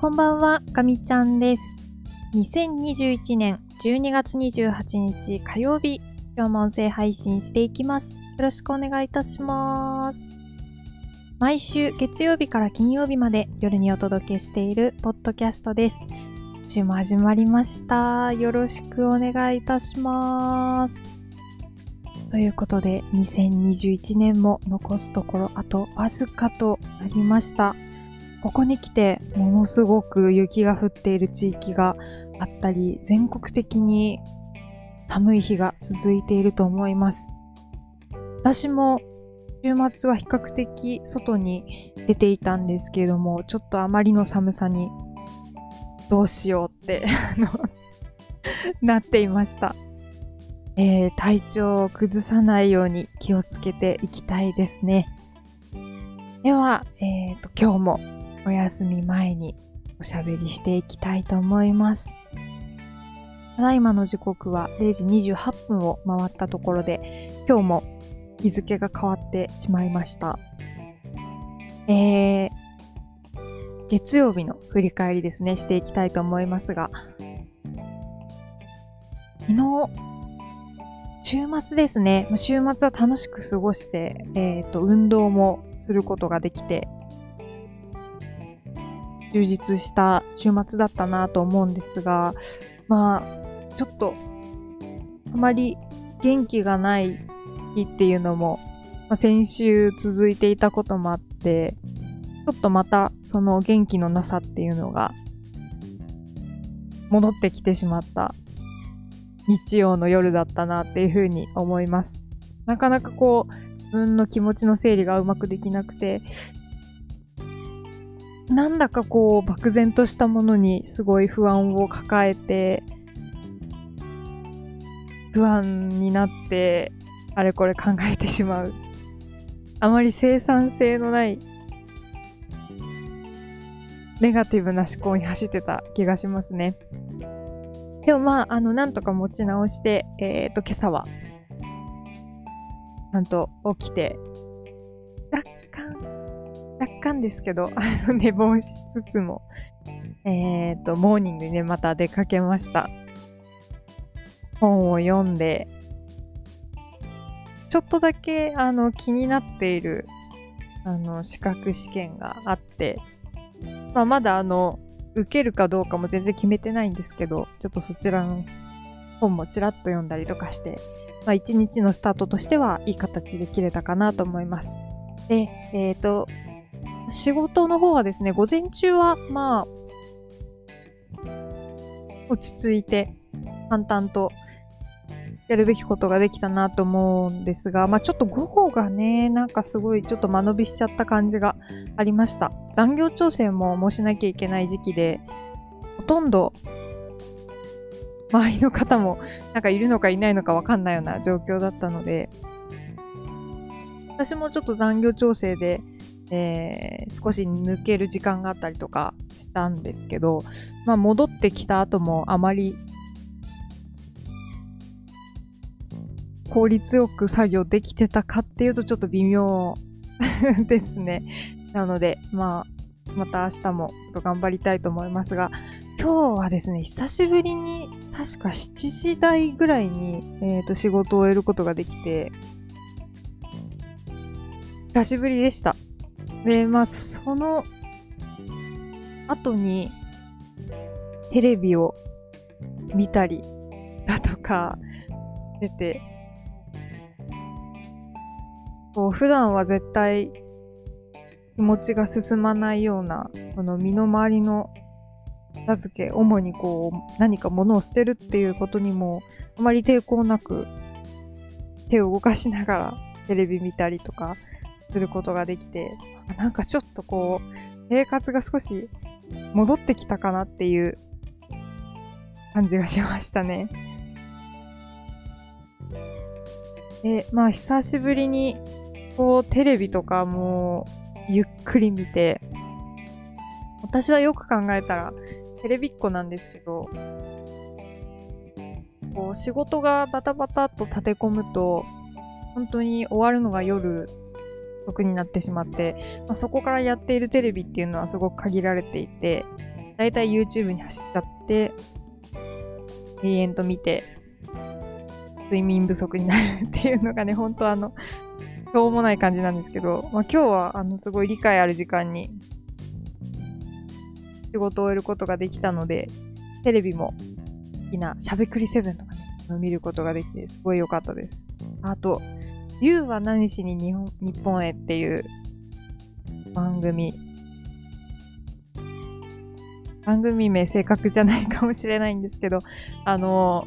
こんばんは、かみちゃんです。2021年12月28日火曜日、今日も音声配信していきます。よろしくお願いいたします。毎週月曜日から金曜日まで夜にお届けしているポッドキャストです。今週も始まりました。よろしくお願いいたします。ということで、2021年も残すところあとわずかとなりました。ここに来てものすごく雪が降っている地域があったり、全国的に寒い日が続いていると思います。私も週末は比較的外に出ていたんですけれども、ちょっとあまりの寒さにどうしようって なっていました。えー体調を崩さないように気をつけていきたいですね。では、えーと、今日もお休み前におしゃべりしていきたいと思います。ただいまの時刻は0時28分を回ったところで、今日も日付が変わってしまいました。えー、月曜日の振り返りですね、していきたいと思いますが、昨日、週末ですね。週末は楽しく過ごして、えっ、と、運動もすることができて、充実した週末だったなと思うんですが、まあ、ちょっと、あまり元気がない日っていうのも、まあ、先週続いていたこともあって、ちょっとまたその元気のなさっていうのが戻ってきてしまった日曜の夜だったなっていうふうに思います。なかなかこう自分の気持ちの整理がうまくできなくて、なんだかこう漠然としたものにすごい不安を抱えて、不安になってあれこれ考えてしまう。あまり生産性のないネガティブな思考に走ってた気がしますね。でもまあ、あの、なんとか持ち直して、えっ、と、今朝は、ちゃんと起きて、若干ですけど、あの、寝坊しつつも、えっ、と、モーニングにね、また出かけました。本を読んで、ちょっとだけ、あの、気になっている、あの、資格試験があって、まあ、まだあの、受けるかどうかも全然決めてないんですけど、ちょっとそちらの本もちらっと読んだりとかして、まあ、日のスタートとしてはいい形で切れたかなと思います。で、えっ、と、仕事の方はですね、午前中はまあ、落ち着いて、淡々とやるべきことができたなと思うんですが、まあちょっと午後がね、なんかすごいちょっと間延びしちゃった感じがありました。残業調整ももうしなきゃいけない時期で、ほとんど周りの方もなんかいるのかいないのかわかんないような状況だったので、私もちょっと残業調整で、えー少し抜ける時間があったりとかしたんですけど、まあ戻ってきた後もあまり効率よく作業できてたかっていうとちょっと微妙 ですね。なので、まあ、また明日もちょっと頑張りたいと思いますが、今日はですね、久しぶりに、確か7時台ぐらいに、えー、と仕事を終えることができて、久しぶりでした。で、まあ、その後に、テレビを見たりだとか、出て、こう普段は絶対気持ちが進まないような、この身の回りの片付け、主にこう何か物を捨てるっていうことにもあまり抵抗なく手を動かしながらテレビ見たりとかすることができて、なんかちょっとこう生活が少し戻ってきたかなっていう感じがしましたね。で、まあ久しぶりにこうテレビとかもゆっくり見て、私はよく考えたらテレビっ子なんですけど、こう仕事がバタバタっと立て込むと、本当に終わるのが夜遅くになってしまって、まあ、そこからやっているテレビっていうのはすごく限られていて、だいたい YouTube に走っちゃって、永遠と見て、睡眠不足になるっていうのがね、本当あの、しょうもない感じなんですけど、まあ、今日はあのすごい理解ある時間に仕事を終えることができたので、テレビも好きなしゃべくりセブンとかね、見ることができてすごい良かったです。あと、You は何しに日本日本へっていう番組。番組名正確じゃないかもしれないんですけど、あの、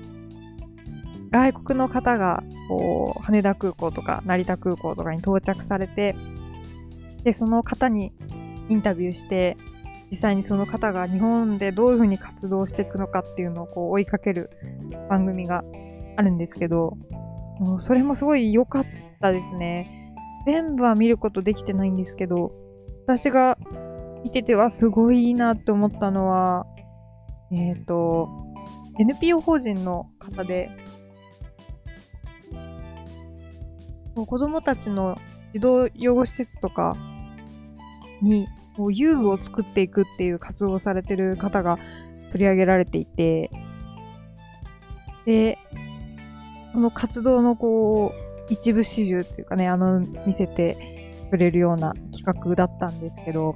外国の方が、こう、羽田空港とか成田空港とかに到着されて、で、その方にインタビューして、実際にその方が日本でどういうふうに活動していくのかっていうのをこう追いかける番組があるんですけど、それもすごい良かったですね。全部は見ることできてないんですけど、私が見ててはすごいいいなって思ったのは、えっ、ー、と、NPO 法人の方で、子供たちの児童養護施設とかにこう遊具を作っていくっていう活動をされてる方が取り上げられていて、で、その活動のこう、一部始終っていうかね、あの、見せてくれるような企画だったんですけど、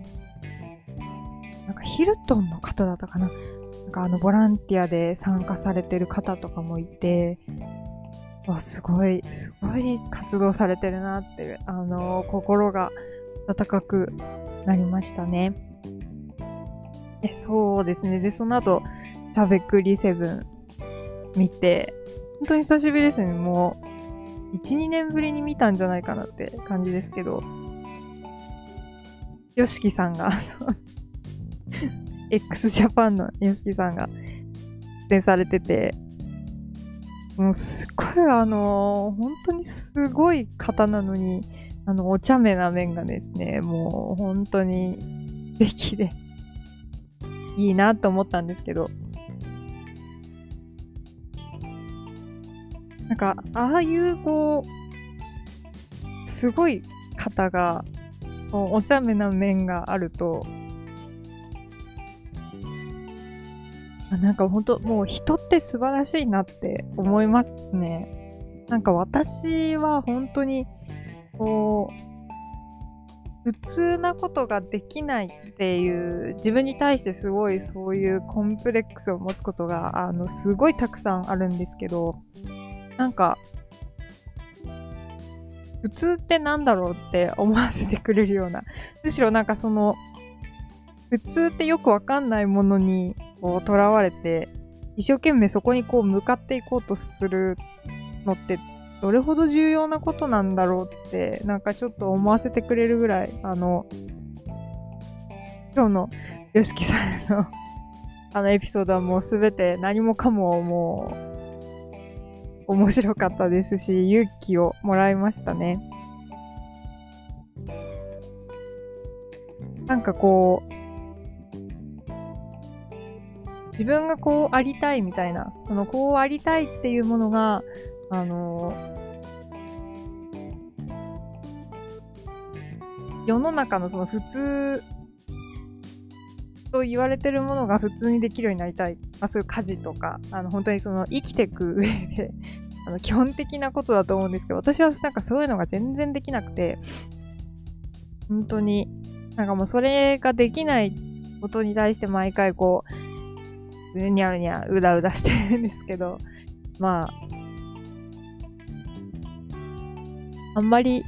なんかヒルトンの方だったかななんかあの、ボランティアで参加されてる方とかもいて、わ、すごい、すごい活動されてるなって、あの、心が温かくなりましたね。えそうですね。で、その後、しゃべくりセブン見て、本当に久しぶりですね。もう、1、2年ぶりに見たんじゃないかなって感じですけど、ヨシキさんが、x ジャパンのヨシキさんが出演されてて、もうすっごいあのー、本当にすごい方なのに、あの、お茶目な面がですね、もう本当に素敵で、いいなと思ったんですけど、なんか、ああいうこう、すごい方が、お茶目な面があると、なんか本当もう人って素晴らしいなって思いますね。なんか私は本当にこう、普通なことができないっていう、自分に対してすごいそういうコンプレックスを持つことが、あの、すごいたくさんあるんですけど、なんか、普通ってなんだろうって思わせてくれるような、むしろなんかその、普通ってよくわかんないものにこう囚われて、一生懸命そこにこう向かっていこうとするのってどれほど重要なことなんだろうって、なんかちょっと思わせてくれるぐらい、あの、今日の YOSHIKI さんのあのエピソードはもうすべて何もかももう面白かったですし、勇気をもらいましたね。なんかこう、自分がこうありたいみたいな、そのこうありたいっていうものが、あの世の中のその普通と言われてるものが普通にできるようになりたい。まあそういう家事とか、あの本当にその生きていく上であの基本的なことだと思うんですけど、私はなんかそういうのが全然できなくて、本当に、なんかもうそれができないことに対して毎回こう、うにゃうにゃうだうだしてるんですけど、まあ、あんまり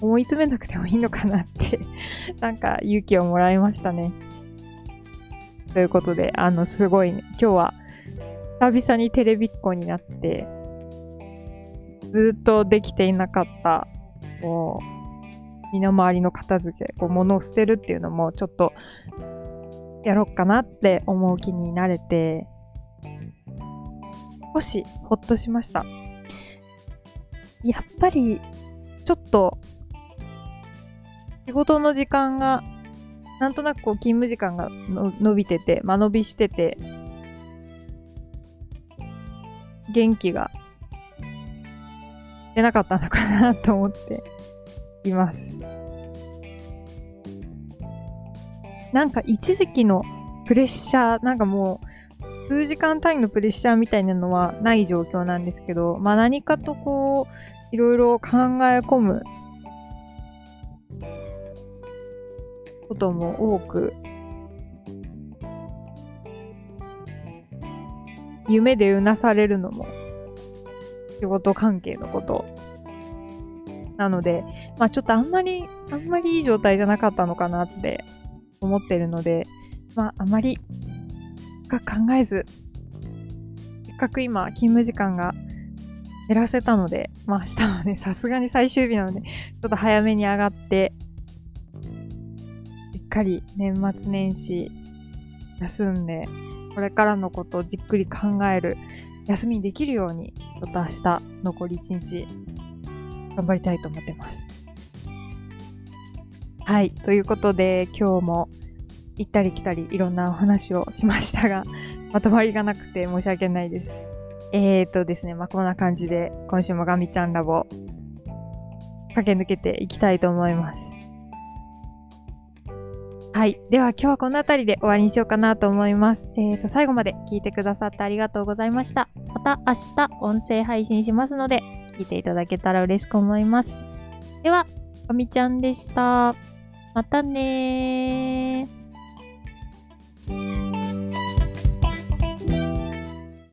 思い詰めなくてもいいのかなって なんか勇気をもらいましたね。ということで、あの、すごい、ね、今日は久々にテレビっ子になって、ずっとできていなかった、こう、身の回りの片付け、こう、物を捨てるっていうのも、ちょっと、やろうかなって思う気になれて、少しほっとしました。やっぱり、ちょっと、仕事の時間が、なんとなくこう勤務時間が伸びてて、間延びしてて、元気が出なかったのかなと思っています。なんか一時期のプレッシャー、なんかもう、数時間単位のプレッシャーみたいなのはない状況なんですけど、まあ何かとこう、いろいろ考え込むことも多く、夢でうなされるのも仕事関係のこと。なので、まあちょっとあんまり、あんまりいい状態じゃなかったのかなって思ってるので、まああまり深く考えず、せっかく今勤務時間が減らせたので、まあ明日はね、さすがに最終日なので、ちょっと早めに上がって、しっかり年末年始休んで、これからのことをじっくり考える休みにできるように、ちょっと明日残り1日頑張りたいと思ってます。はい。ということで、今日も行ったり来たりいろんなお話をしましたが、まとまりがなくて申し訳ないです。えーとですね、まあ、こんな感じで今週もガミちゃんラボ駆け抜けていきたいと思います。はい。では今日はこの辺りで終わりにしようかなと思います。えっ、ー、と、最後まで聞いてくださってありがとうございました。また明日音声配信しますので、聞いていただけたら嬉しく思います。では、かみちゃんでした。またねー。